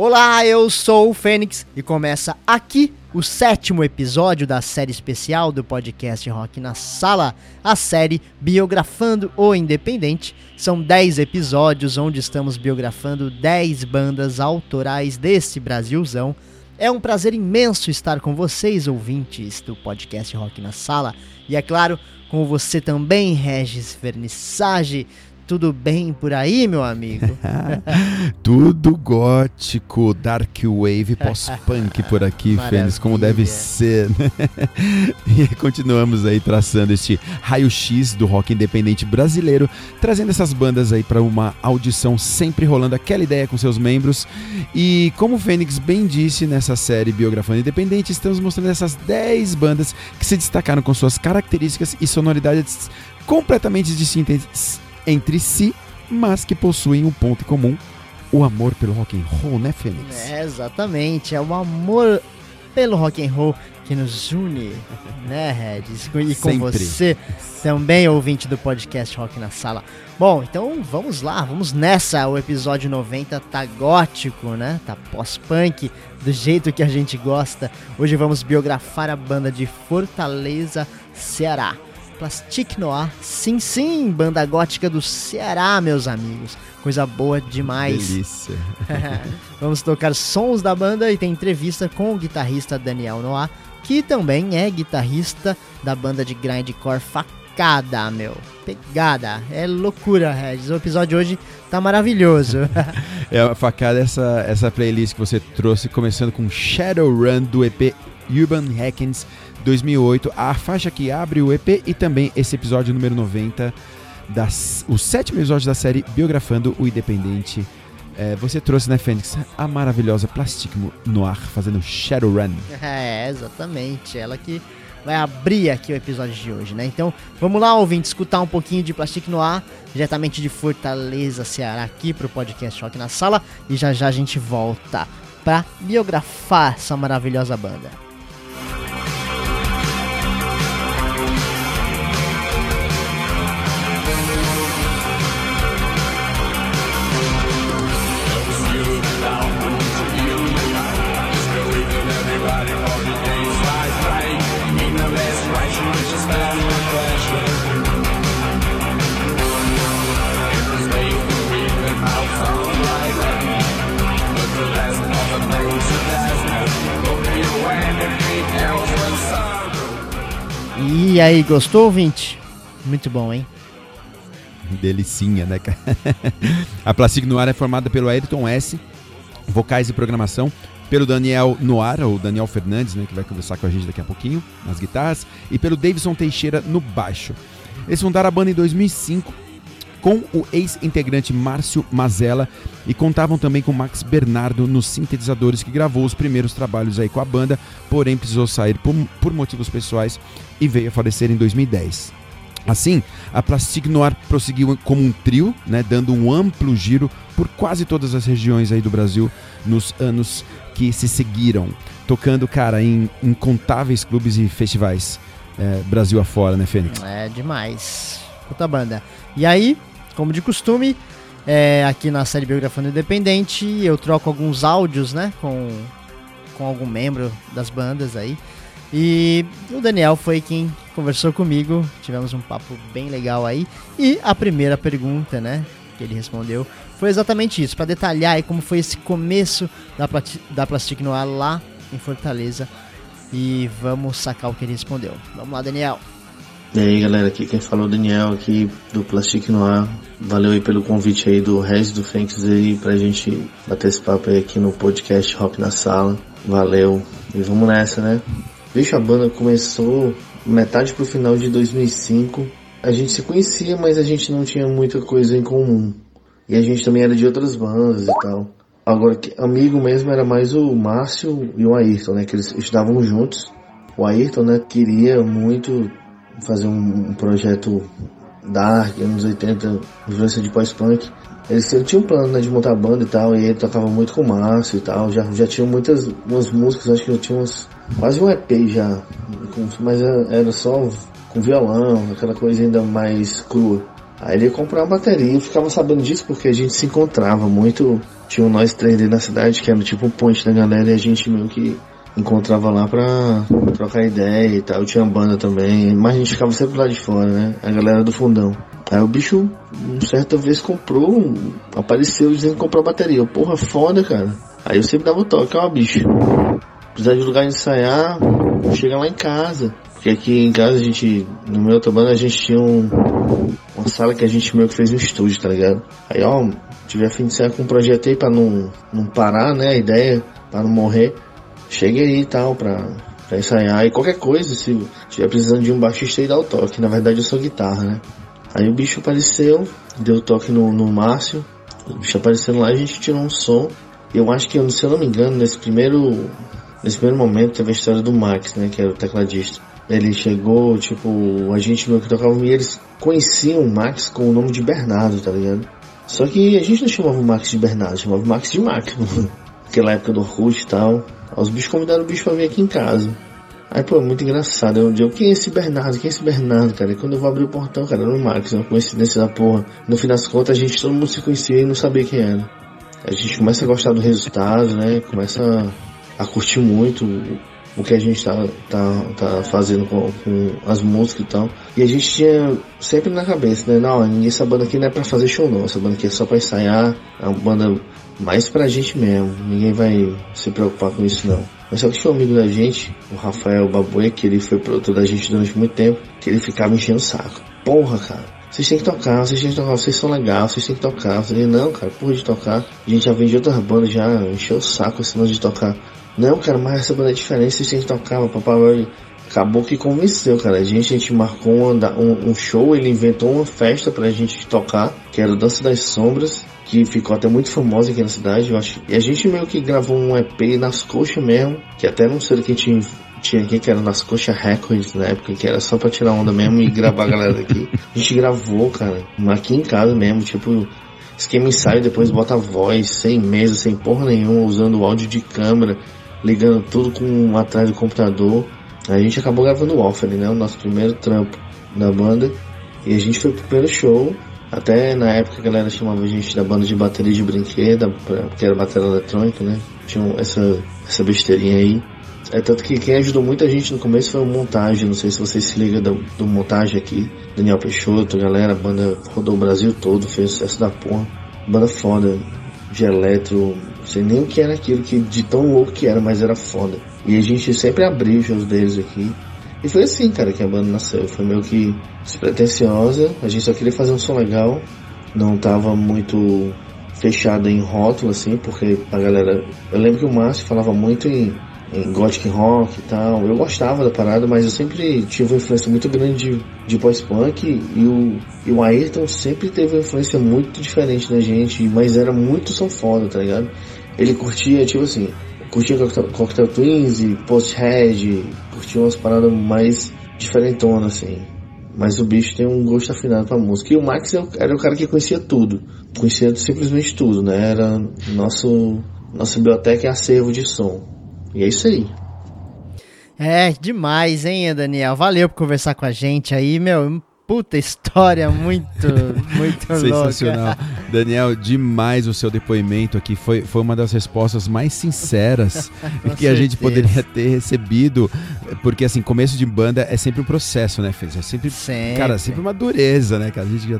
Olá, eu sou o Fênix e começa aqui o sétimo episódio da série especial do podcast Rock na Sala, a série Biografando o Independente. São 10 episódios onde estamos biografando 10 bandas autorais desse Brasilzão. É um prazer imenso estar com vocês, ouvintes do podcast Rock na Sala. E é claro, com você também, Regis Vernissage. Tudo bem por aí, meu amigo? Tudo gótico, dark wave, pós-punk por aqui, Fênix, como deve ser. Né? e continuamos aí traçando este raio-x do rock independente brasileiro, trazendo essas bandas aí para uma audição sempre rolando aquela ideia com seus membros. E como o Fênix bem disse nessa série Biografando Independente, estamos mostrando essas 10 bandas que se destacaram com suas características e sonoridades completamente distintas entre si, mas que possuem um ponto em comum, o amor pelo rock and roll, né, Fênix? É, exatamente, é o amor pelo rock and roll que nos une, né, Regis? E com Sempre. você também, ouvinte do podcast Rock na Sala. Bom, então vamos lá, vamos nessa. O episódio 90 tá gótico, né? Tá pós-punk, do jeito que a gente gosta. Hoje vamos biografar a banda de Fortaleza, Ceará. Plastic Noir. Sim, sim, banda gótica do Ceará, meus amigos. Coisa boa demais. Delícia. Vamos tocar sons da banda e tem entrevista com o guitarrista Daniel Noir, que também é guitarrista da banda de grindcore Facada, meu. Pegada. É loucura, Regis. O episódio de hoje tá maravilhoso. é a facada essa, essa playlist que você trouxe, começando com Shadowrun do EP Urban Hackens 2008, a faixa que abre o EP e também esse episódio número 90, das, o sétimo episódio da série Biografando o Independente. É, você trouxe, né, Fênix, a maravilhosa Plastic Noir fazendo Shadowrun. É, exatamente. Ela que vai abrir aqui o episódio de hoje, né? Então, vamos lá, ouvinte, escutar um pouquinho de Plastic Noir, diretamente de Fortaleza, Ceará, aqui pro podcast Rock na Sala. E já já a gente volta pra biografar essa maravilhosa banda. E aí, gostou, ouvinte? Muito bom, hein? Delicinha, né, cara? a Plastic Noir é formada pelo Ayrton S., vocais e programação, pelo Daniel Noir, ou Daniel Fernandes, né, que vai conversar com a gente daqui a pouquinho, nas guitarras, e pelo Davidson Teixeira no baixo. Eles fundaram a banda em 2005 com o ex-integrante Márcio Mazella e contavam também com Max Bernardo nos sintetizadores que gravou os primeiros trabalhos aí com a banda, porém precisou sair por, por motivos pessoais e veio a falecer em 2010. Assim, a Plastic Noir prosseguiu como um trio, né, dando um amplo giro por quase todas as regiões aí do Brasil nos anos que se seguiram, tocando, cara, em incontáveis clubes e festivais é, Brasil afora, né, Fênix? É demais. Puta banda. E aí, como de costume, é, aqui na série Biografando Independente, eu troco alguns áudios, né, com, com algum membro das bandas aí. E o Daniel foi quem conversou comigo, tivemos um papo bem legal aí. E a primeira pergunta, né, que ele respondeu foi exatamente isso, para detalhar aí como foi esse começo da, da Plastic Noir lá em Fortaleza. E vamos sacar o que ele respondeu. Vamos lá, Daniel. E aí galera, aqui quem falou é o Daniel aqui do Plastic Noir. Valeu aí pelo convite aí do Regis do Fênix aí pra gente bater esse papo aí aqui no podcast Rock na Sala. Valeu. E vamos nessa, né? Vixe, a banda começou metade pro final de 2005. A gente se conhecia, mas a gente não tinha muita coisa em comum. E a gente também era de outras bandas e tal. Agora, amigo mesmo era mais o Márcio e o Ayrton, né? Que eles estudavam juntos. O Ayrton, né, queria muito fazer um, projeto dark, anos 80, influência de pós-punk. Eles tinham um plano né, de montar banda e tal, e ele tocava muito com o Márcio e tal, já, já tinham muitas umas músicas, acho que eu tinha umas, quase um EP já, mas era só com violão, aquela coisa ainda mais crua. Aí ele ia comprar uma bateria, eu ficava sabendo disso porque a gente se encontrava muito, tinha um nós 3D na cidade, que era tipo um ponte da galera, e a gente meio que encontrava lá pra trocar ideia e tal. Tinha banda também, mas a gente ficava sempre lá de fora, né? A galera do fundão. Aí o bicho, certa vez, comprou, apareceu dizendo que comprou a bateria. Porra, foda, cara. Aí eu sempre dava o toque, ó, bicho. Precisar de lugar de ensaiar, chega lá em casa. Porque aqui em casa a gente, no meu outra banda, a gente tinha um, uma sala que a gente meio que fez um estúdio, tá ligado? Aí, ó, tive a fim de sair com um projeto aí pra não, não parar, né, a ideia, pra não morrer. Chegue aí e tal, pra, pra ensaiar. E qualquer coisa, se tiver precisando de um baixista aí, dá o toque. Na verdade, eu sou guitarra, né? Aí o bicho apareceu, deu toque no, no Márcio. O bicho aparecendo lá, a gente tirou um som. Eu acho que, se eu não me engano, nesse primeiro, nesse primeiro momento teve a história do Max, né? Que era o tecladista. Ele chegou, tipo, a gente meio que tocava e eles conheciam o Max com o nome de Bernardo, tá ligado? Só que a gente não chamava o Max de Bernardo, chamava o Max de Max, naquela época do Orkut e tal. Os bichos convidaram o bicho pra vir aqui em casa. Aí, pô, muito engraçado. Eu digo, quem é esse Bernardo? Quem é esse Bernardo, cara? E quando eu vou abrir o portão, cara, era o Max, uma coincidência da porra. No fim das contas, a gente, todo mundo se conhecia e não sabia quem era. A gente começa a gostar do resultado, né? Começa a curtir muito o que a gente tá, tá, tá fazendo com, com, as músicas e tal. E a gente tinha sempre na cabeça, né? Não, essa banda aqui não é pra fazer show não, essa banda aqui é só pra ensaiar, é uma banda mais pra gente mesmo, ninguém vai se preocupar com isso não. Mas só que tinha um amigo da gente, o Rafael Babuê, que ele foi produtor da gente durante muito tempo, que ele ficava enchendo o saco. Porra, cara, vocês têm que tocar, vocês têm que tocar, vocês são legais, vocês têm que tocar. Eu falei, não, cara, porra de tocar. A gente já vem de outras bandas, já encheu o saco esse de tocar. Não, cara, mas essa banda é diferente, vocês têm que tocar, meu papai acabou que convenceu, cara. A gente, a gente marcou um, um, show, ele inventou uma festa pra gente tocar, que era Dança das Sombras, que ficou até muito famosa aqui na cidade, eu acho. E a gente meio que gravou um EP nas coxas mesmo, que até não sei o que tinha, tinha aqui, que era nas coxas Records na época, que era só pra tirar onda mesmo e gravar a galera daqui. A gente gravou, cara, aqui em casa mesmo, tipo, esquema ensaio, depois bota voz, sem mesa, sem porra nenhuma, usando o áudio de câmera ligando tudo com atrás do computador. A gente acabou gravando o Offering, né? O nosso primeiro trampo da banda. E a gente foi pro primeiro show. Até na época a galera chamava a gente da banda de bateria de brinquedo, porque era bateria eletrônica, né? Tinha essa, essa besteirinha aí. É tanto que quem ajudou muita gente no começo foi o Montagem, não sei se vocês se ligam do, do Montagem aqui. Daniel Peixoto, galera, a banda rodou o Brasil todo, fez sucesso da porra. Banda foda, de eletro, sei nem o que era aquilo, que de tão louco que era, mas era foda. E a gente sempre abriu os shows deles aqui. E foi assim, cara, que a banda nasceu. Foi meio que despretensiosa, a gente só queria fazer um som legal, não tava muito fechado em rótulo, assim, porque a galera. Eu lembro que o Márcio falava muito em em gothic rock e tal. Eu gostava da parada, mas eu sempre tive uma influência muito grande de, de pós-punk e o, e o Ayrton sempre teve uma influência muito diferente da gente, mas era muito foda tá ligado? Ele curtia, tipo assim, curtia Cocktail, Twins e Post-Head, curtia umas paradas mais diferentonas, assim. Mas o bicho tem um gosto afinado pra música. E o Max era o cara que conhecia tudo. Conhecia simplesmente tudo, né? Era nosso, nossa biblioteca e acervo de som. E é isso aí. É, demais, hein, Daniel? Valeu por conversar com a gente aí, meu puta história muito, muito Sensacional. Louca. Daniel, demais o seu depoimento aqui. Foi, foi uma das respostas mais sinceras que certeza. a gente poderia ter recebido. Porque, assim, começo de banda é sempre um processo, né, Fez? É sempre, sempre. Cara, sempre uma dureza, né, cara? A gente já,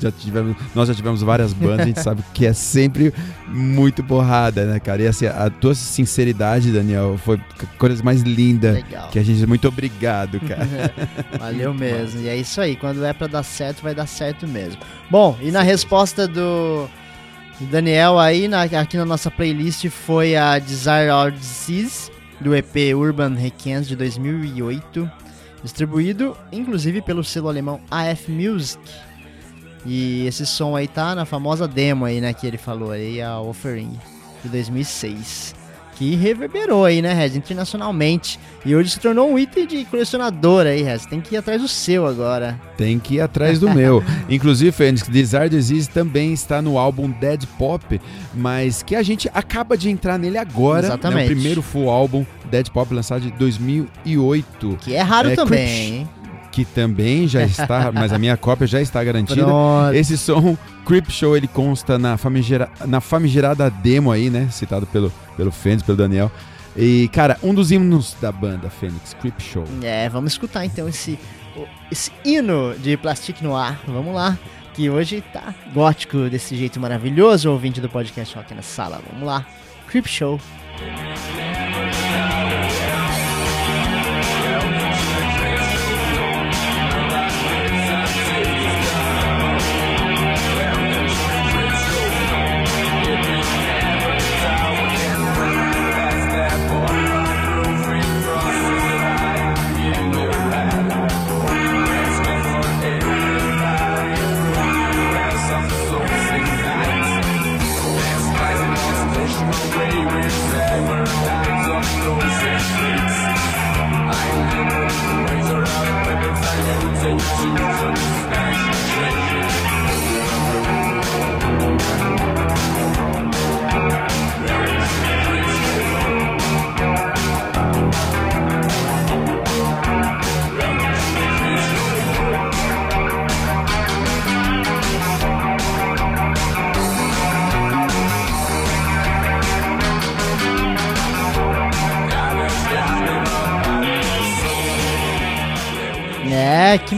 já tivemos, nós já tivemos várias bandas, a gente sabe que é sempre muito porrada, né, cara? E, assim, a tua sinceridade, Daniel, foi a coisa mais linda que a gente... Muito obrigado, cara. Valeu mesmo. E é isso aí. Quando quando é para dar certo, vai dar certo mesmo. Bom, e na resposta do Daniel aí, na, aqui na nossa playlist foi a Desire Our Disease, do EP Urban Requiem de 2008, distribuído inclusive pelo selo alemão AF Music. E esse som aí tá na famosa demo aí, né, que ele falou aí, a Offering de 2006 que reverberou aí, né, Rez, internacionalmente. E hoje se tornou um item de colecionador aí, Rez. Tem que ir atrás do seu agora. Tem que ir atrás do meu. Inclusive, Fênix, Desire Disease também está no álbum Dead Pop, mas que a gente acaba de entrar nele agora. Exatamente. Né, o primeiro full álbum Dead Pop lançado em 2008. Que é raro É, também, Creep- hein? Que também já está, mas a minha cópia já está garantida. Pronto. Esse som, Creep Show, ele consta na, famigera, na famigerada demo aí, né? Citado pelo, pelo Fênix, pelo Daniel. E, cara, um dos hinos da banda, Fênix, Creep Show. É, vamos escutar então esse, esse hino de Plastic Noir. Vamos lá, que hoje tá gótico desse jeito maravilhoso, ouvinte do podcast Rock na Sala. Vamos lá, Creep Show.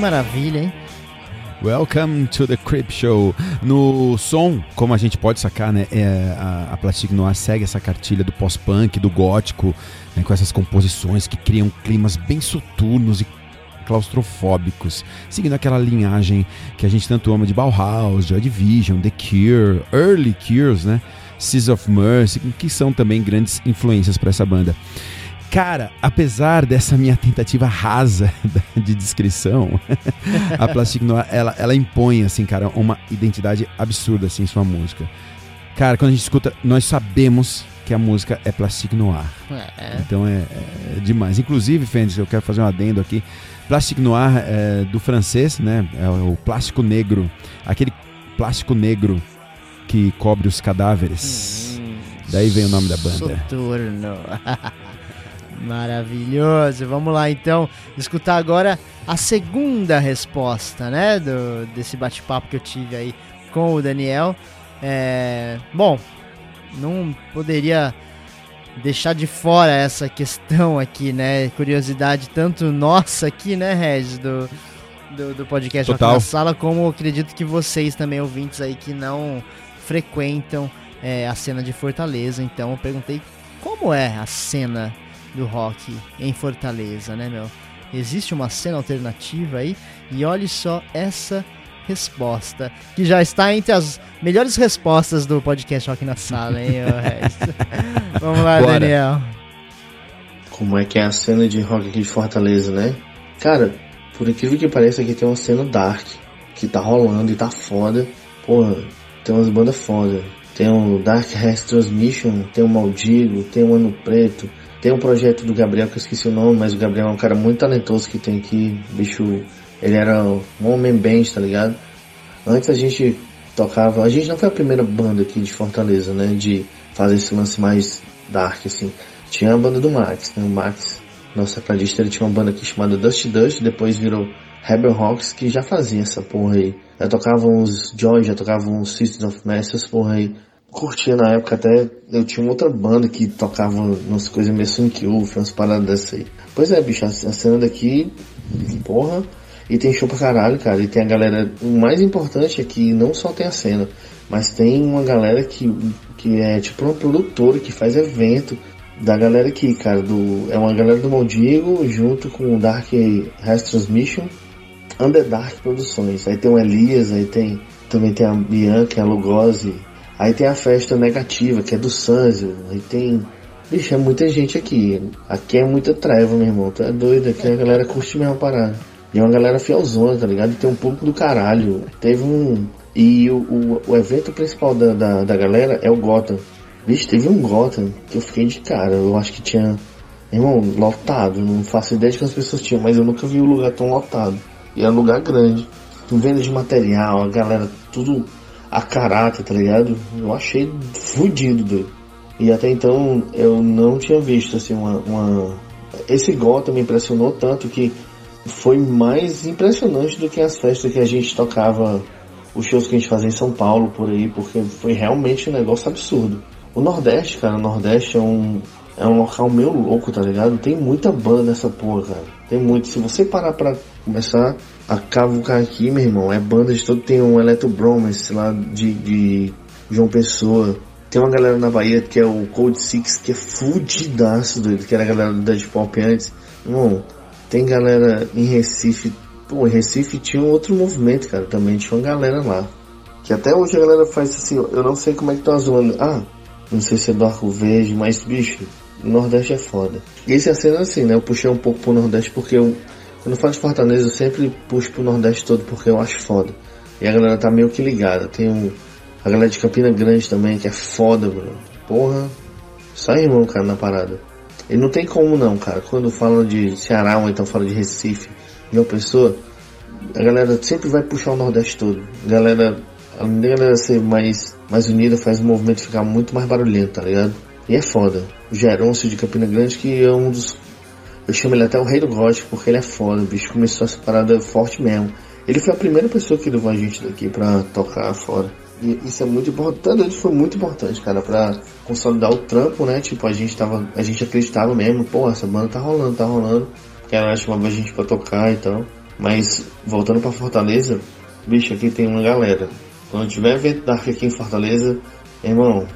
Maravilha, hein? Welcome to the Creep Show. No som, como a gente pode sacar, né, é, a, a Plastic Noir segue essa cartilha do pós-punk, do gótico, né, com essas composições que criam climas bem soturnos e claustrofóbicos, seguindo aquela linhagem que a gente tanto ama de Bauhaus, Joy Division, The Cure, Early Cures, né, Seas of Mercy, que são também grandes influências para essa banda. Cara, apesar dessa minha tentativa rasa de descrição, a Plastic Noir, ela, ela impõe, assim, cara, uma identidade absurda, assim, em sua música. Cara, quando a gente escuta, nós sabemos que a música é Plastic Noir. É, Então é, é demais. Inclusive, Fênix, eu quero fazer um adendo aqui. Plastic Noir é do francês, né? É o plástico negro. Aquele plástico negro que cobre os cadáveres. Hum, Daí vem o nome da banda. Soturno. Maravilhoso. Vamos lá então escutar agora a segunda resposta, né, do desse bate-papo que eu tive aí com o Daniel. É, bom, não poderia deixar de fora essa questão aqui, né? Curiosidade tanto nossa aqui, né, Regis, do, do, do podcast Total. na Sala, como acredito que vocês também, ouvintes aí que não frequentam é, a cena de Fortaleza. Então eu perguntei como é a cena do rock em Fortaleza, né, meu? Existe uma cena alternativa aí? E olhe só essa resposta, que já está entre as melhores respostas do podcast Rock na Sala, hein? Vamos lá, Bora. Daniel. Como é que é a cena de rock aqui de Fortaleza, né? Cara, por incrível que pareça, aqui tem uma cena dark que tá rolando e tá foda. Porra, tem umas bandas foda. Tem o Dark Hair Transmission, tem o Maldigo, tem o Ano Preto, tem um projeto do Gabriel que eu esqueci o nome, mas o Gabriel é um cara muito talentoso que tem aqui. Bicho, ele era um homem band, tá ligado? Antes a gente tocava, a gente não foi a primeira banda aqui de Fortaleza, né? De fazer esse lance mais dark, assim. Tinha a banda do Max, né? O Max, nosso tecladista, ele tinha uma banda aqui chamada Dust Dust, depois virou Rebel Rocks, que já fazia essa porra aí. Já tocavam uns Joy, já tocavam uns Systems of Mass, essas porra aí. Curtia na época até, eu tinha uma outra banda que tocava umas coisas meio Sonic Youth, umas paradas dessas aí. Pois é, bicho, a cena daqui, porra, e tem show pra caralho, cara. E tem a galera. O mais importante é que não só tem a cena, mas tem uma galera que, que é tipo uma produtora que faz evento da galera aqui, cara. Do, é uma galera do Maldigo junto com o Dark Rest Transmission, Underdark Produções. Aí tem o Elias, aí tem. Também tem a Bianca, a Lugosi. Aí tem a festa negativa, que é do Sanzio. Aí tem. Bicho, é muita gente aqui. Aqui é muita treva, meu irmão. É doido, aqui a galera curte mesmo a parada. E é uma galera fielzona, tá ligado? E tem um pouco do caralho. Teve um. E o, o, o evento principal da, da, da galera é o Gotham. Vixe, teve um Gotham que eu fiquei de cara. Eu acho que tinha. Irmão, lotado. Não faço ideia de quantas pessoas tinham, mas eu nunca vi um lugar tão lotado. E era um lugar grande. Venda de material, a galera tudo a caráter, tá ligado? Eu achei fodido, doido. E até então eu não tinha visto assim uma, uma... Esse Gotham me impressionou tanto que foi mais impressionante do que as festas que a gente tocava, os shows que a gente fazia em São Paulo por aí, porque foi realmente um negócio absurdo. O Nordeste, cara, o Nordeste é um, é um local meio louco, tá ligado? Tem muita banda nessa porra, cara. Tem muito. Se você parar pra começar a cavucar aqui, meu irmão, é banda de todo. Tem um Electro Bromance lá de, de João Pessoa. Tem uma galera na Bahia que é o Cold Six, que é fudidaço, doido, que era a galera do Dead Pop antes. Irmão, tem galera em Recife. Pô, em Recife tinha um outro movimento, cara. Também tinha uma galera lá. Que até hoje a galera faz assim, eu não sei como é que tá zoando. Ah, não sei se é do Arco Verde, mas bicho, o Nordeste é foda. E esse é sendo assim, né? Eu puxei um pouco pro Nordeste porque eu, quando falo de Fortaleza, eu sempre puxo pro Nordeste todo porque eu acho foda. E a galera tá meio que ligada. Tem um, a galera de Campina Grande também, que é foda, bro. Porra, só irmão, cara, na parada. E não tem como não, cara. Quando fala de Ceará ou então fala de Recife, de uma pessoa, a galera sempre vai puxar o Nordeste todo. A galera, além da galera ser mais, mais unida, faz o movimento ficar muito mais barulhento, tá ligado? E é foda. O Geroncio de Campina Grande, que é um dos. Eu chamo ele até o rei do gótico, porque ele é foda. O bicho começou essa parada forte mesmo. Ele foi a primeira pessoa que levou a gente daqui pra tocar fora. E isso é muito importante, foi muito importante, cara, pra consolidar o trampo, né? Tipo, a gente tava, a gente acreditava mesmo, pô, essa banda tá rolando, tá rolando. Ela chamava a gente pra tocar e tal. Mas, voltando pra Fortaleza, bicho, aqui tem uma galera. Quando tiver evento Dark aqui em Fortaleza, irmão,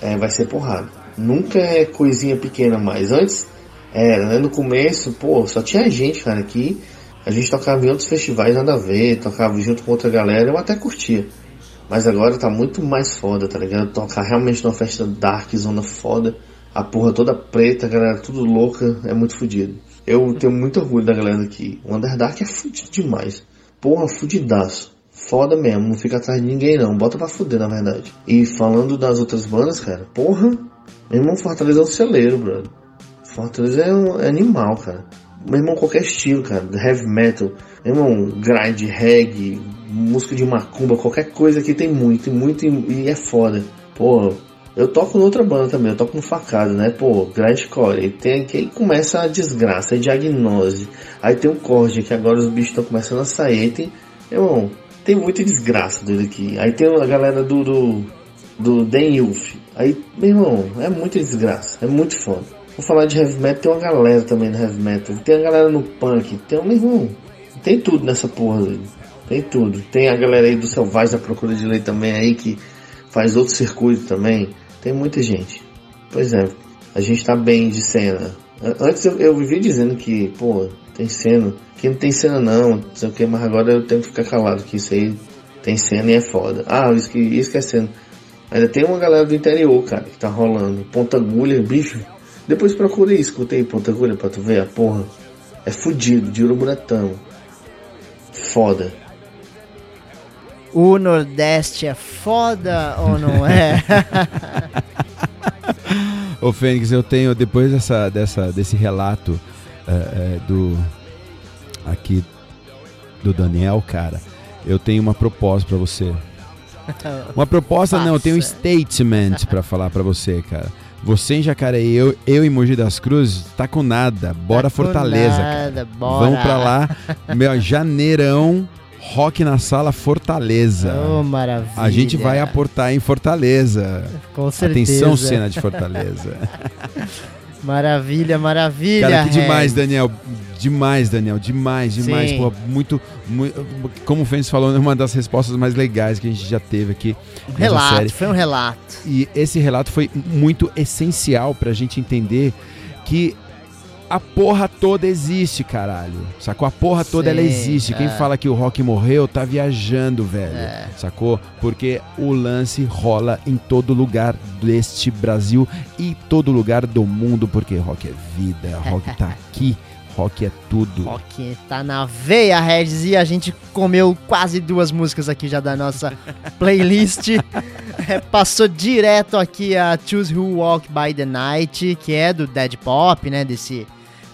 é, vai ser porrada. Nunca é coisinha pequena mais. Antes era, né? No começo, pô, só tinha gente, cara, aqui. A gente tocava em outros festivais, nada a ver, tocava junto com outra galera, eu até curtia. Mas agora tá muito mais foda, tá ligado? Tocar realmente numa festa dark, zona foda. A porra toda preta, a galera tudo louca, é muito fodido. Eu tenho muito orgulho da galera aqui. O Underdark é fudido demais. Porra, fudidaço. Foda mesmo, não fica atrás de ninguém não. Bota pra fuder, na verdade. E falando das outras bandas, cara, porra, meu irmão Fortaleza é um celeiro, brother. Fortaleza é um é animal, cara. Meu irmão, qualquer estilo, cara. Heavy metal, meu irmão, grind, reggae, música de macumba, qualquer coisa aqui tem muito, muito e é foda. Pô, eu toco outra banda também, eu toco no facado, né? Pô, grindcore. Aí tem que aí começa a desgraça, a diagnose. Aí tem o corte, que agora os bichos estão começando a sair. Tem, irmão, tem muita desgraça dele aqui. Aí tem a galera do, do, do Den Youth. Aí, meu irmão, é muita desgraça, é muito foda. Vou falar de heavy metal, tem uma galera também no heavy metal. Tem a galera no punk, tem um, irmão, tem tudo nessa porra, dele. Tem tudo. Tem a galera aí do Selvagem da Procura de Lei também aí que faz outro circuito também. Tem muita gente. Pois é, a gente tá bem de cena. Antes eu, eu vivia dizendo que, pô, tem cena. Que não tem cena não, não sei o que, mas agora eu tenho que ficar calado, que isso aí tem cena e é foda. Ah, isso que, isso que é cena. Ainda tem uma galera do interior, cara, que tá rolando. Ponta agulha, bicho. Depois procura isso, escutei aí, ponta agulha pra tu ver a porra. É fudido, de uruburetão. Foda. O Nordeste é foda ou não é? Ô Fênix, eu tenho, depois dessa, dessa, desse relato é, do aqui do Daniel, cara, eu tenho uma proposta para você. Uma proposta não, eu tenho um statement para falar para você, cara. Você em Jacareí, eu, eu em Mogi das Cruzes, tá com nada. Bora Tá Fortaleza, nada, cara. bora. Vamos pra lá. Meu, janeirão, rock na sala Fortaleza. Oh, maravilha. A gente vai aportar em Fortaleza. Com certeza. Atenção, cena de Fortaleza. Maravilha, maravilha. Cara, que demais. Daniel. Demais, Daniel. Demais, demais. Sim. Pô, muito, muito. Como o Fênix falou, é uma das respostas mais legais que a gente já teve aqui. Um relato, série. foi um relato. E esse relato foi muito essencial pra gente entender que a porra toda existe, caralho. Sacou? A porra toda ela Sim, existe. Quem é. fala que o rock morreu tá viajando, velho. É. Sacou? Porque o lance rola em todo lugar deste Brasil e todo lugar do mundo, porque rock é vida, rock tá aqui, rock é tudo. Rock tá na veia, Regis, e a gente comeu quase duas músicas aqui já da nossa playlist. é, passou direto aqui a Choose Who Walk by the Night, que é do Dead Pop, né? Desse,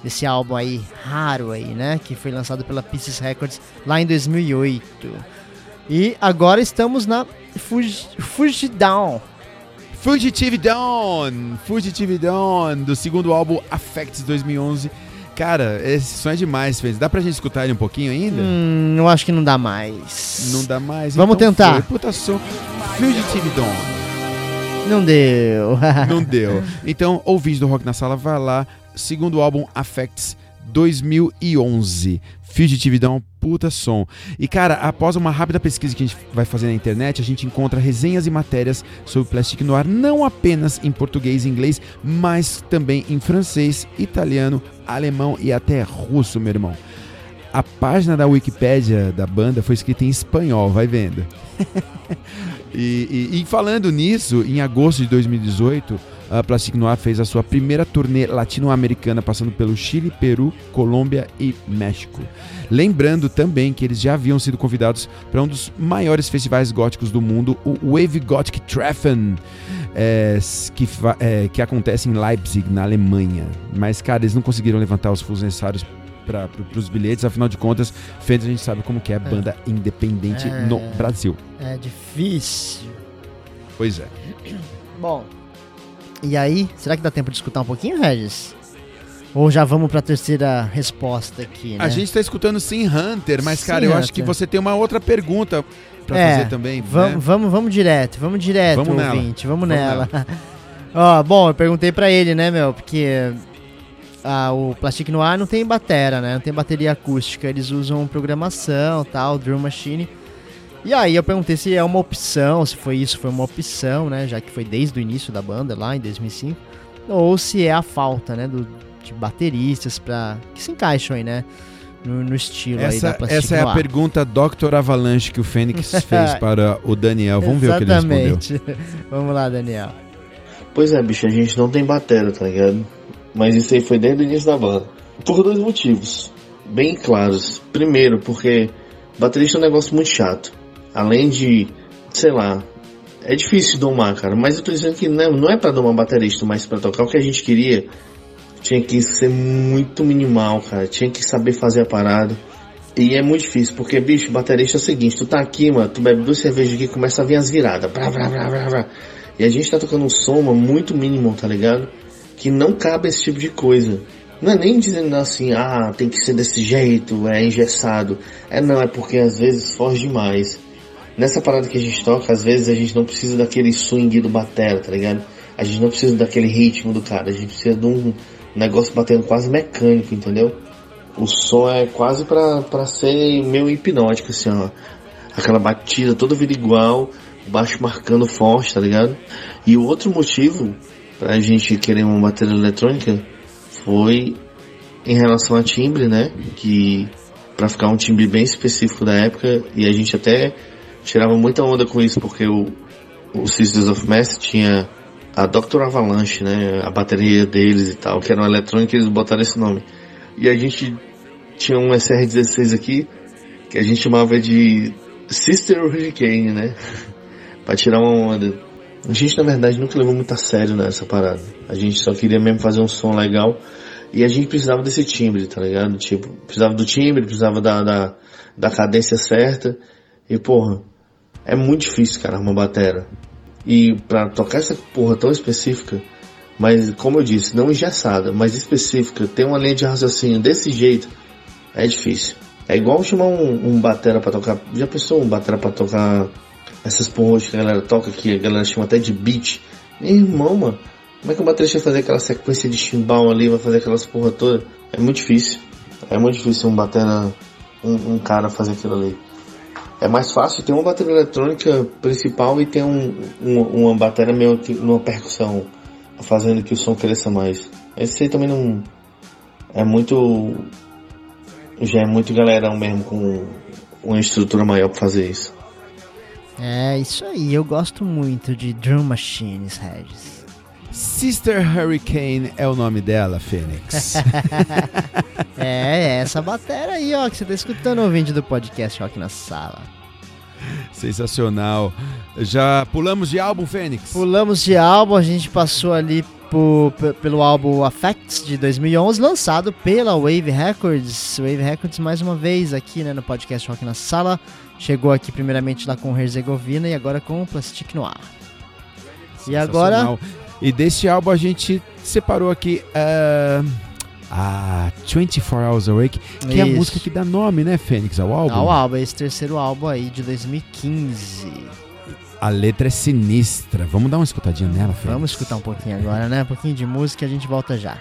desse álbum aí raro aí, né? Que foi lançado pela Pieces Records lá em 2008. E agora estamos na Fuji, Fuji Down. Fugitive Dawn, Fugitive Dawn, do segundo álbum Affects 2011. Cara, esse som é demais, fez. Dá pra gente escutar ele um pouquinho ainda? Hum, eu acho que não dá mais. Não dá mais. Vamos então tentar. Foi. Puta som. Fugitive Dawn. Não deu. Não deu. Então, ouvinte do Rock na Sala, vai lá. Segundo álbum Affects 2011. Fugitive Dawn, puta som. E cara, após uma rápida pesquisa que a gente vai fazer na internet, a gente encontra resenhas e matérias sobre Plastic Noir, não apenas em português e inglês, mas também em francês, italiano, alemão e até russo, meu irmão. A página da Wikipédia da banda foi escrita em espanhol, vai vendo. e, e- e falando nisso, em agosto de 2018, a Plastic Noir fez a sua primeira turnê latino-americana, passando pelo Chile, Peru, Colômbia e México. Lembrando também que eles já haviam sido convidados para um dos maiores festivais góticos do mundo, o Wave Gothic Treffen, é, que, é, que acontece em Leipzig, na Alemanha. Mas, cara, eles não conseguiram levantar os fundos necessários para os bilhetes, afinal de contas, Fender a gente sabe como que é banda independente É. no Brasil. É difícil. Pois é. Bom, e aí, será que dá tempo de escutar um pouquinho, Regis? Ou já vamos pra terceira resposta aqui, né? A gente tá escutando Sim Hunter, mas, Sim, cara, eu acho que Hunter. você tem uma outra pergunta pra É, fazer também. Vamos, né? vamos, vamos direto, vamos direto, Vamos nela. ouvinte, vamos, Vamos nela. Ó, bom, eu perguntei pra ele, né, meu, porque ah, o Plastic Noir não tem batera, né, não tem bateria acústica, eles usam programação, tal, drum machine. E aí eu perguntei se é uma opção, se foi isso, foi uma opção, né, já que foi desde o início da banda, lá em 2005, ou se é a falta, né, do, de bateristas pra, que se encaixam aí, né, no, no estilo aí da Essa, Plastic essa é a pergunta Dr. Avalanche que o Fênix fez para o Daniel. Vamos ver o que ele respondeu. Exatamente. Vamos lá, Daniel. Pois é, bicho, a gente não tem batera, tá ligado? Mas isso aí foi desde o início da banda. Por dois motivos, bem claros. Primeiro, porque baterista é um negócio muito chato. Além de, sei lá, é difícil domar, cara. Mas eu tô dizendo que não, não é pra domar baterista, mas pra tocar o que a gente queria, tinha que ser muito minimal, cara. Tinha que saber fazer a parada. E é muito difícil, porque, bicho, baterista é o seguinte, tu tá aqui, mano, tu bebe duas cervejas aqui começa a vir as viradas. Brá, brá, brá, brá, brá. E a gente tá tocando um som mano, muito mínimo, tá ligado? Que não cabe esse tipo de coisa. Não é nem dizendo assim, ah, tem que ser desse jeito, é engessado. É não, é porque às vezes foge demais. Nessa parada que a gente toca, às vezes a gente não precisa daquele swing do batera, tá ligado? A gente não precisa daquele ritmo do cara, a gente precisa de um negócio batendo quase mecânico, entendeu? O som é quase pra, pra ser meio hipnótico, assim, ó. Aquela batida toda vida igual, baixo marcando forte, tá ligado? E o outro motivo pra gente querer uma bateria eletrônica foi em relação a timbre, né? Que pra ficar um timbre bem específico da época, e a gente até tirava muita onda com isso, porque o, o Sisters of Mass tinha a Dr. Avalanche, né? A bateria deles e tal, que era uma eletrônica, eles botaram esse nome. E a gente tinha um SR16 aqui, que a gente chamava de Sister Hurricane, né? pra tirar uma onda. A gente, na verdade, nunca levou muito a sério nessa parada. A gente só queria mesmo fazer um som legal. E a gente precisava desse timbre, tá ligado? Tipo, precisava do timbre, precisava da, da, da cadência certa. E, porra, é muito difícil, cara, uma batera. E pra tocar essa porra tão específica, mas como eu disse, não engessada, mas específica, ter uma linha de raciocínio desse jeito, é difícil. É igual chamar um, um batera pra tocar. Já pensou um batera pra tocar essas porras que a galera toca que a galera chama até de beat? Meu irmão, mano, como é que o baterista vai fazer aquela sequência de chimbal ali, vai fazer aquelas porra toda? É muito difícil. É muito difícil um batera, um, um cara fazer aquilo ali. É mais fácil ter uma bateria eletrônica principal e ter um, um, uma bateria meio que numa percussão, fazendo que o som cresça mais. Esse aí também não. É muito. Já é muito galerão mesmo com uma estrutura maior pra fazer isso. É, isso aí. Eu gosto muito de Drum Machines, Regis. Sister Hurricane é o nome dela, Fênix. é, é essa bateria aí, ó, que você tá escutando ouvinte do podcast Rock na Sala. Sensacional. Já pulamos de álbum, Fênix? Pulamos de álbum, a gente passou ali por, pelo álbum Affects de 2011, lançado pela Wave Records. Wave Records, mais uma vez, aqui né, no podcast Rock na Sala. Chegou aqui primeiramente lá com Herzegovina e agora com Plastic Noir. E agora. E desse álbum a gente separou aqui. Uh a 24 Hours Awake, que Isso. é a música que dá nome, né, Fênix, ao álbum? Ao álbum, esse terceiro álbum aí de 2015. A letra é sinistra. Vamos dar uma escutadinha nela, Fênix? Vamos escutar um pouquinho agora, né? Um pouquinho de música e a gente volta já.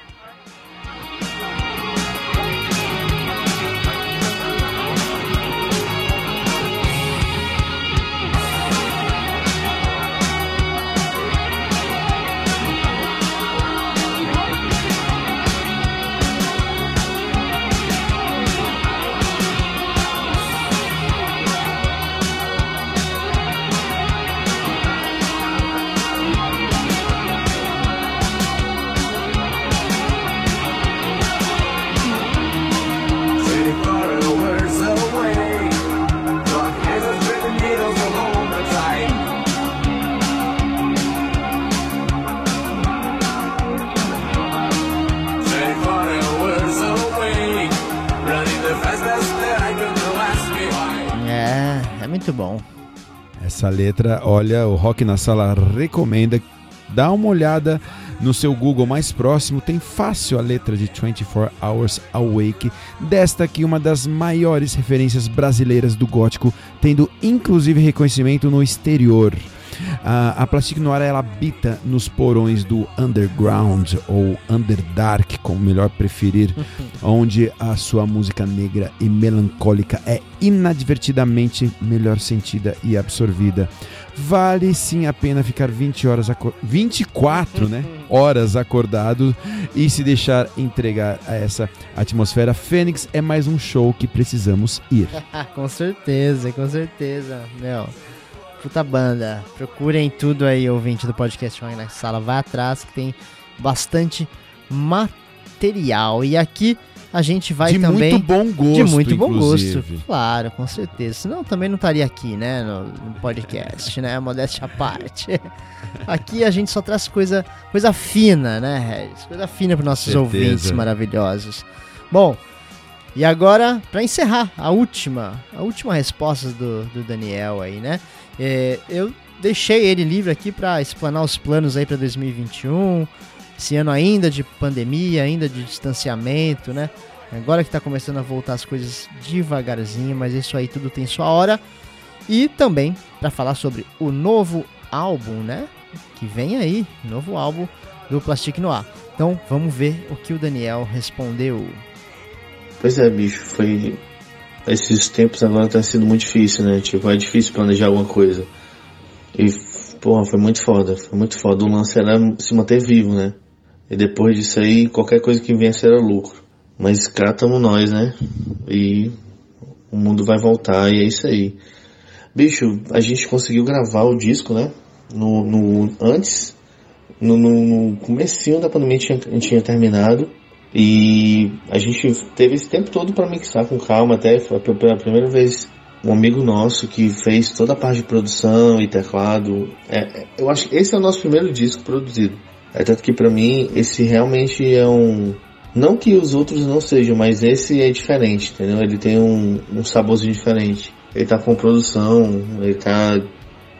Letra, olha, o Rock na Sala recomenda. Dá uma olhada no seu Google mais próximo, tem fácil a letra de 24 Hours Awake, desta aqui uma das maiores referências brasileiras do gótico, tendo inclusive reconhecimento no exterior. A, a Plastic Noir ela habita nos porões do underground ou underdark, como melhor preferir, onde a sua música negra e melancólica é inadvertidamente melhor sentida e absorvida. Vale sim a pena ficar 20 horas 24, né? Horas acordado e se deixar entregar a essa atmosfera. Fênix é mais um show que precisamos ir. com certeza, com certeza, meu puta banda. Procurem tudo aí, ouvinte do podcast Rock na Sala. Vai atrás que tem bastante material. E aqui a gente vai de também... De muito bom gosto, De muito bom inclusive. gosto, claro, com certeza. Senão também não estaria aqui, né, no, no podcast, né, modéstia à parte. Aqui a gente só traz coisa, coisa fina, né, Regis? Coisa fina para nossos certeza. ouvintes maravilhosos. Bom, e agora, para encerrar, a última, a última resposta do, do Daniel aí, né? É, eu deixei ele livre aqui para explanar os planos aí para 2021. Esse ano ainda de pandemia, ainda de distanciamento, né? Agora que está começando a voltar as coisas devagarzinho, mas isso aí tudo tem sua hora. E também para falar sobre o novo álbum, né? Que vem aí, novo álbum do Plastic Noir. Então vamos ver o que o Daniel respondeu. Pois é, bicho, foi esses tempos agora tá sendo muito difícil, né? Tipo, é difícil planejar alguma coisa. E, porra, foi muito foda, foi muito foda. O lance era se manter vivo, né? E depois disso aí, qualquer coisa que viesse era lucro. Mas cá estamos nós, né? E o mundo vai voltar e é isso aí. Bicho, a gente conseguiu gravar o disco, né? No, no antes, no, no, no comecinho da pandemia a gente tinha terminado. E a gente teve esse tempo todo para mixar com calma, até foi pela primeira vez um amigo nosso que fez toda a parte de produção e teclado. É, é eu acho que esse é o nosso primeiro disco produzido. É tanto que para mim esse realmente é um não que os outros não sejam, mas esse é diferente, entendeu? Ele tem um, um saborzinho diferente. Ele tá com produção, ele tá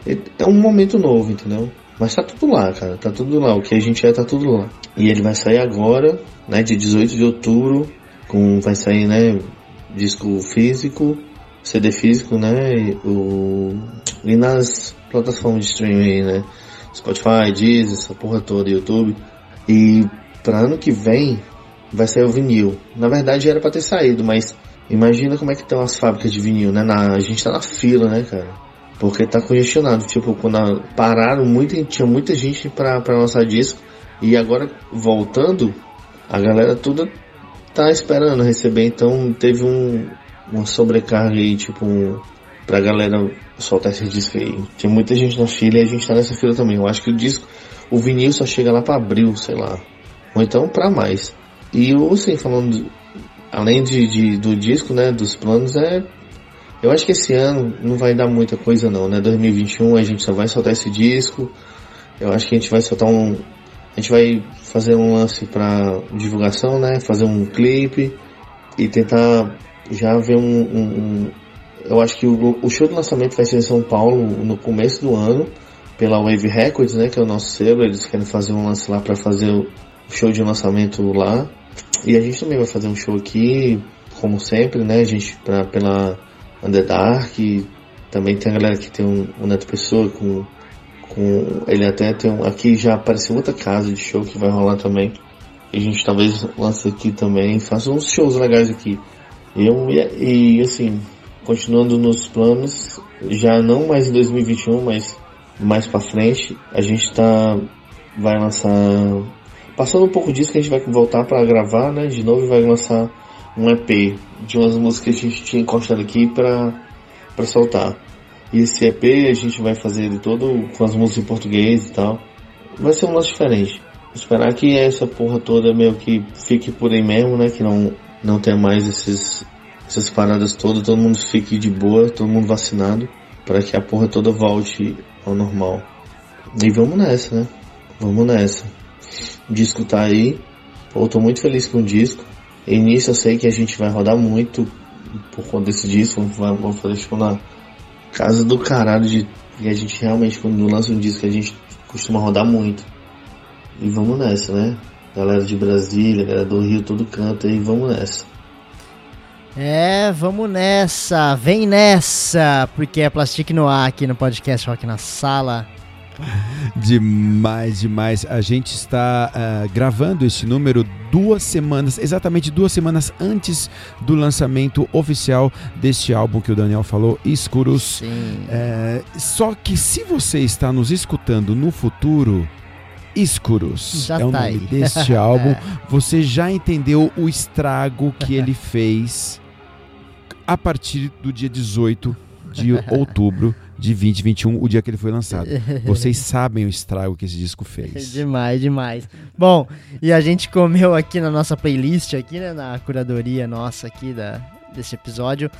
ele, é um momento novo, entendeu? Mas tá tudo lá, cara, tá tudo lá. O que a gente é tá tudo lá. E ele vai sair agora, né, dia 18 de outubro, com vai sair, né, disco físico, CD físico, né, e, o, e nas plataformas de streaming, né, Spotify, Deezer, essa porra toda, YouTube. E para ano que vem vai sair o vinil. Na verdade era para ter saído, mas imagina como é que estão as fábricas de vinil, né? Na, a gente tá na fila, né, cara? Porque tá congestionado. Tipo, quando pararam, muito, tinha muita gente para lançar disco. E agora, voltando, a galera toda tá esperando receber, então teve um, uma sobrecarga aí, tipo, um, pra galera soltar esse disco aí. Tinha muita gente na fila e a gente tá nessa fila também. Eu acho que o disco, o vinil só chega lá pra abril, sei lá. Ou então pra mais. E eu, assim, falando, além de, de, do disco, né, dos planos, é Eu acho que esse ano não vai dar muita coisa não, né? 2021 a gente só vai soltar esse disco. Eu acho que a gente vai soltar um. A gente vai fazer um lance para divulgação, né? Fazer um clipe e tentar já ver um. um, um eu acho que o, o, show de lançamento vai ser em São Paulo no começo do ano, pela Wave Records, né? Que é o nosso selo. Eles querem fazer um lance lá para fazer o show de lançamento lá. E a gente também vai fazer um show aqui, como sempre, né? A gente pra, pela Underdark. Também tem a galera que tem um, um Neto Pessoa com, com. Ele até tem um. Aqui já apareceu outra casa de show que vai rolar também. E a gente talvez lance aqui também. Faça uns shows legais aqui. Eu, e, e assim, continuando nos planos, já não mais em 2021, mas mais para frente, a gente tá vai lançar passando um pouco disso que a gente vai voltar para gravar, né, de novo e vai lançar um EP de umas músicas que a gente tinha encostado aqui para para soltar. E esse EP a gente vai fazer ele todo com as músicas em português e tal. Vai ser um lance diferente. Esperar que essa porra toda meio que fique por aí mesmo, né? Que não, não tenha mais esses, essas paradas todas, todo mundo fique de boa, todo mundo vacinado, para que a porra toda volte ao normal. E vamos nessa, né? Vamos nessa. O disco tá aí. Pô, tô muito feliz com o disco. Início eu sei que a gente vai rodar muito por conta desse disco, vamos fazer show na casa do caralho de e a gente realmente quando lança um disco a gente costuma rodar muito. E vamos nessa, né? Galera de Brasília, galera do Rio, todo canto aí, vamos nessa. É, vamos nessa, vem nessa, porque é Plastic no ar aqui no podcast Rock na Sala. Demais, demais. A gente está uh, gravando esse número duas semanas, exatamente duas semanas antes do lançamento oficial deste álbum que o Daniel falou, Escuros. É, só que se você está nos escutando no futuro, Escuros já é o tá nome aí. deste álbum. Você já entendeu o estrago que ele fez a partir do dia 18 de outubro de 2021, o dia que ele foi lançado. Vocês sabem o estrago que esse disco fez. demais, demais. Bom, e a gente comeu aqui na nossa playlist, aqui né, na curadoria nossa aqui da, desse episódio,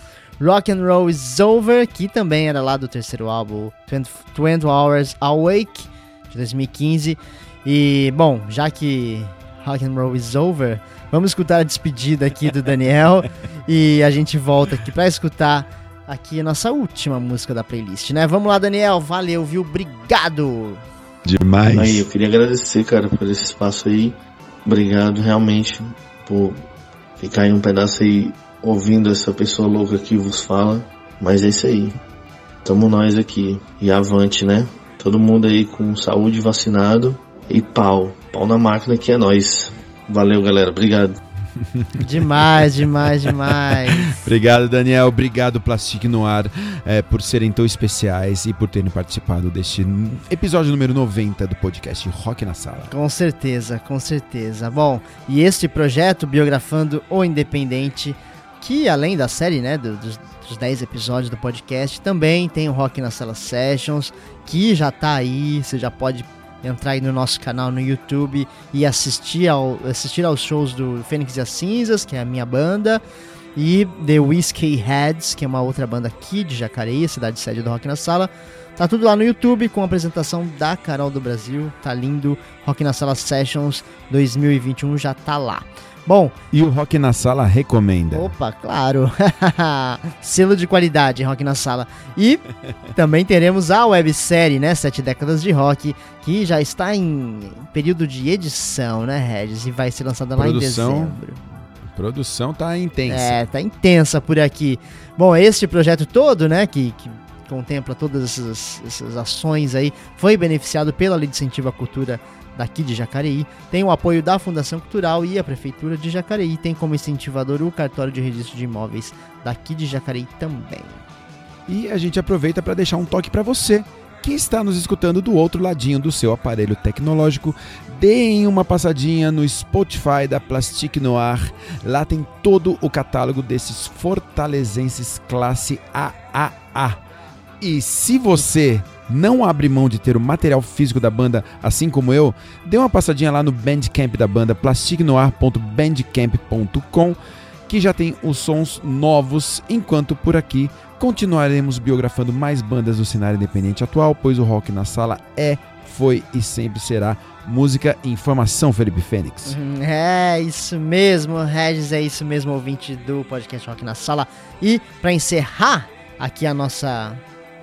Rock and Roll is Over, que também era lá do terceiro álbum, 20, 20 Hours Awake, de 2015. E, bom, já que Rock and Roll is Over, vamos escutar a despedida aqui do Daniel e a gente volta aqui para escutar aqui a nossa última música da playlist, né? Vamos lá, Daniel. Valeu, viu? Obrigado. Demais. Aí, eu queria agradecer, cara, por esse espaço aí. Obrigado, realmente, por ficar aí um pedaço aí ouvindo essa pessoa louca que vos fala. Mas é isso aí. Tamo nós aqui. E avante, né? Todo mundo aí com saúde, vacinado. E pau. Pau na máquina que é nós. Valeu, galera. Obrigado. Demais, demais, demais. Obrigado, Daniel. Obrigado, Plastic Noir, é, por serem tão especiais e por terem participado deste episódio número 90 do podcast Rock na Sala. Com certeza, com certeza. Bom, e este projeto, Biografando o Independente, que além da série, né, do, dos, dos 10 episódios do podcast, também tem o Rock na Sala Sessions, que já tá aí, você já pode entrar aí no nosso canal no YouTube e assistir, ao, assistir aos shows do Fênix e as Cinzas, que é a minha banda, e The Whiskey Heads, que é uma outra banda aqui de Jacareí, cidade sede do Rock na Sala. Tá tudo lá no YouTube com a apresentação da Carol do Brasil. Tá lindo. Rock na Sala Sessions 2021 já tá lá. Bom, E o Rock na Sala recomenda. Opa, claro. Selo de qualidade, Rock na Sala. E também teremos a websérie, né? Sete décadas de rock, que já está em período de edição, né, Regis? E vai ser lançada lá em Produção. dezembro. Produção tá intensa. É, tá intensa por aqui. Bom, este projeto todo, né, que, que contempla todas essas, essas ações aí, foi beneficiado pela Lei de Incentivo à Cultura daqui de Jacareí, tem o apoio da Fundação Cultural e a Prefeitura de Jacareí, tem como incentivador o Cartório de Registro de Imóveis daqui de Jacareí também. E a gente aproveita para deixar um toque para você que está nos escutando do outro ladinho do seu aparelho tecnológico. Deem uma passadinha no Spotify da Plastic Noir. Lá tem todo o catálogo desses fortalezenses classe AAA. E se você não abre mão de ter o material físico da banda, assim como eu, dê uma passadinha lá no Bandcamp da banda, plasticnoir.bandcamp.com que já tem os sons novos, enquanto por aqui continuaremos biografando mais bandas do cenário independente atual, pois o rock na sala é, foi e sempre será música e informação, Felipe Fênix. Uhum, É isso mesmo, Regis, é isso mesmo, ouvinte do podcast Rock na Sala. E para encerrar aqui a nossa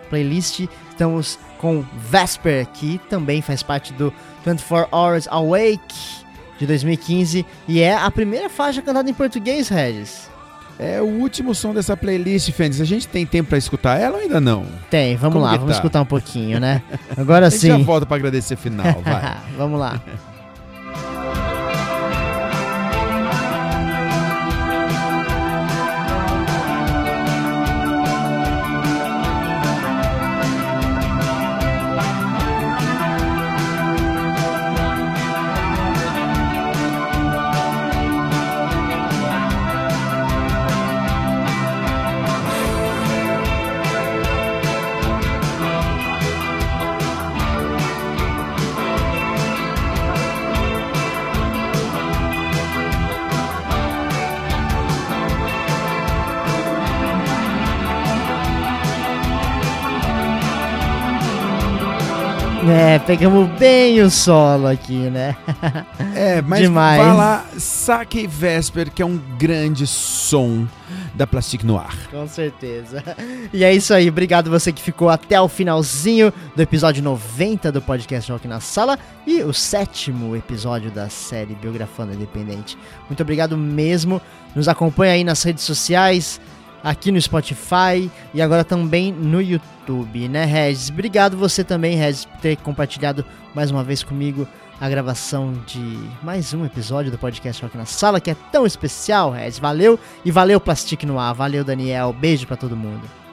playlist, estamos com Vesper, que também faz parte do 24 Hours Awake de 2015 e é a primeira faixa cantada em português, Regis. É o último som dessa playlist, Fênix. A gente tem tempo pra escutar ela ou ainda não? Tem, vamos Como lá, vamos tá? escutar um pouquinho, né? Agora A gente já sim. volta pra agradecer final, vai. vamos lá. É, pegamos bem o solo aqui, né? É, mas Demais. lá, saque Vesper, que é um grande som da Plastic Noir. Com certeza. E é isso aí, obrigado você que ficou até o finalzinho do episódio 90 do podcast Rock na Sala e o sétimo episódio da série Biografando Independente. Muito obrigado mesmo. Nos acompanha aí nas redes sociais, aqui no Spotify e agora também no YouTube, né, Regis? Obrigado você também, Regis, por ter compartilhado mais uma vez comigo a gravação de mais um episódio do podcast Rock na Sala, que é tão especial, Regis. Valeu e valeu Plastic no ar, valeu Daniel, beijo pra todo mundo.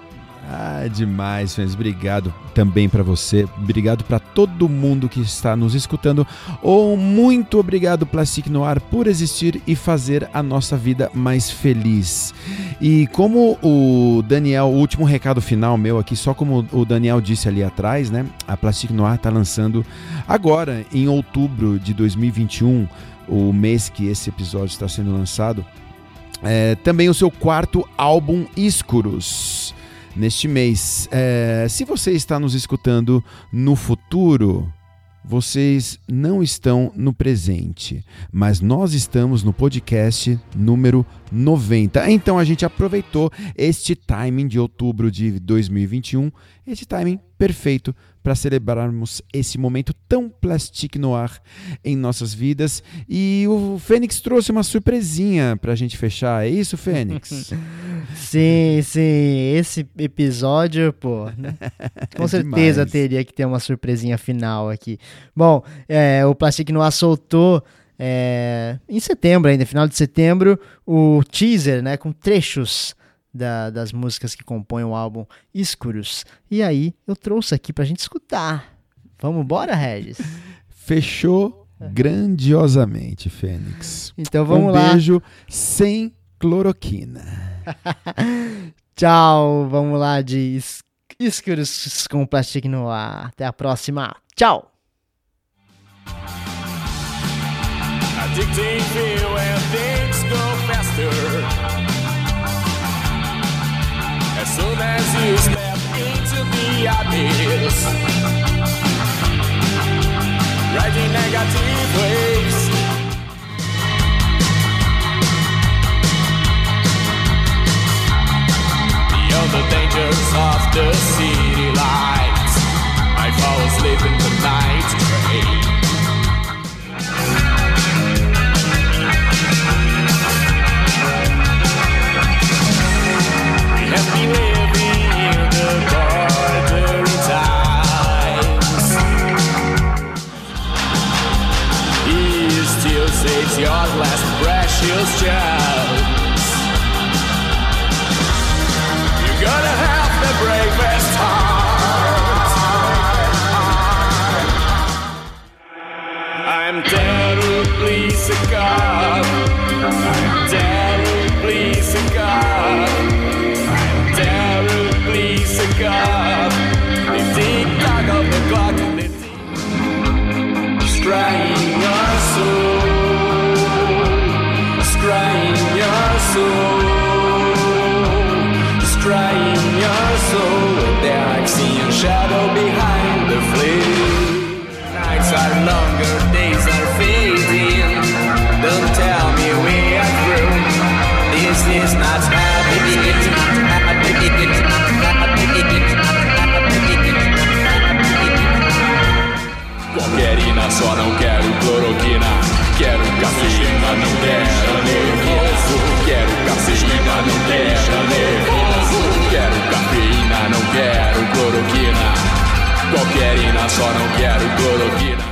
Ah, demais, Fênix. Obrigado também pra você. Obrigado pra todo mundo que está nos escutando. Ou muito obrigado, Plastic Noir, por existir e fazer a nossa vida mais feliz. E como o Daniel, o último recado final meu aqui, só como o Daniel disse ali atrás, né? A Plastic Noir tá lançando agora, em outubro de 2021, o mês que esse episódio está sendo lançado, é, também o seu quarto álbum Escuros neste mês. É, se você está nos escutando no futuro, vocês não estão no presente, mas nós estamos no podcast número 90. Então a gente aproveitou este timing de outubro de 2021, este timing perfeito para celebrarmos esse momento tão plastic no ar em nossas vidas. E o Fênix trouxe uma surpresinha para a gente fechar. É isso, Fênix? Sim, sim, esse episódio, pô, né? com É certeza demais. teria que ter uma surpresinha final aqui. Bom, é, o Plastic Noir soltou é, em setembro ainda, final de setembro, o teaser, né, com trechos da- das músicas que compõem o álbum Escuros. E aí eu trouxe aqui pra gente escutar. Vamos embora, Regis? Fechou grandiosamente, Fênix. Então vamos um lá. beijo sem cloroquina. Tchau, vamos lá de es- Escuros com Plastic Noir. Até a próxima. Tchau! Addicting soon as you step into the abyss, riding negative waves. Beyond the dangers of the city lights, I fall asleep in the night train. Saves your last precious chance. You gotta have the bravest heart. I'm terribly sick of. I'm terribly sick of. I'm terribly sick of the tick tock of the clock the tick. soul, your soul with I shadow behind the flame. Nights are longer, days are fading. Don't tell me we are through. This not só não quero cloroquina. Quero um cafeína, não quero. Quero cafeína, não quero nervoso. Quero cafeína, não quero cloroquina. Qualquerina, só não quero cloroquina.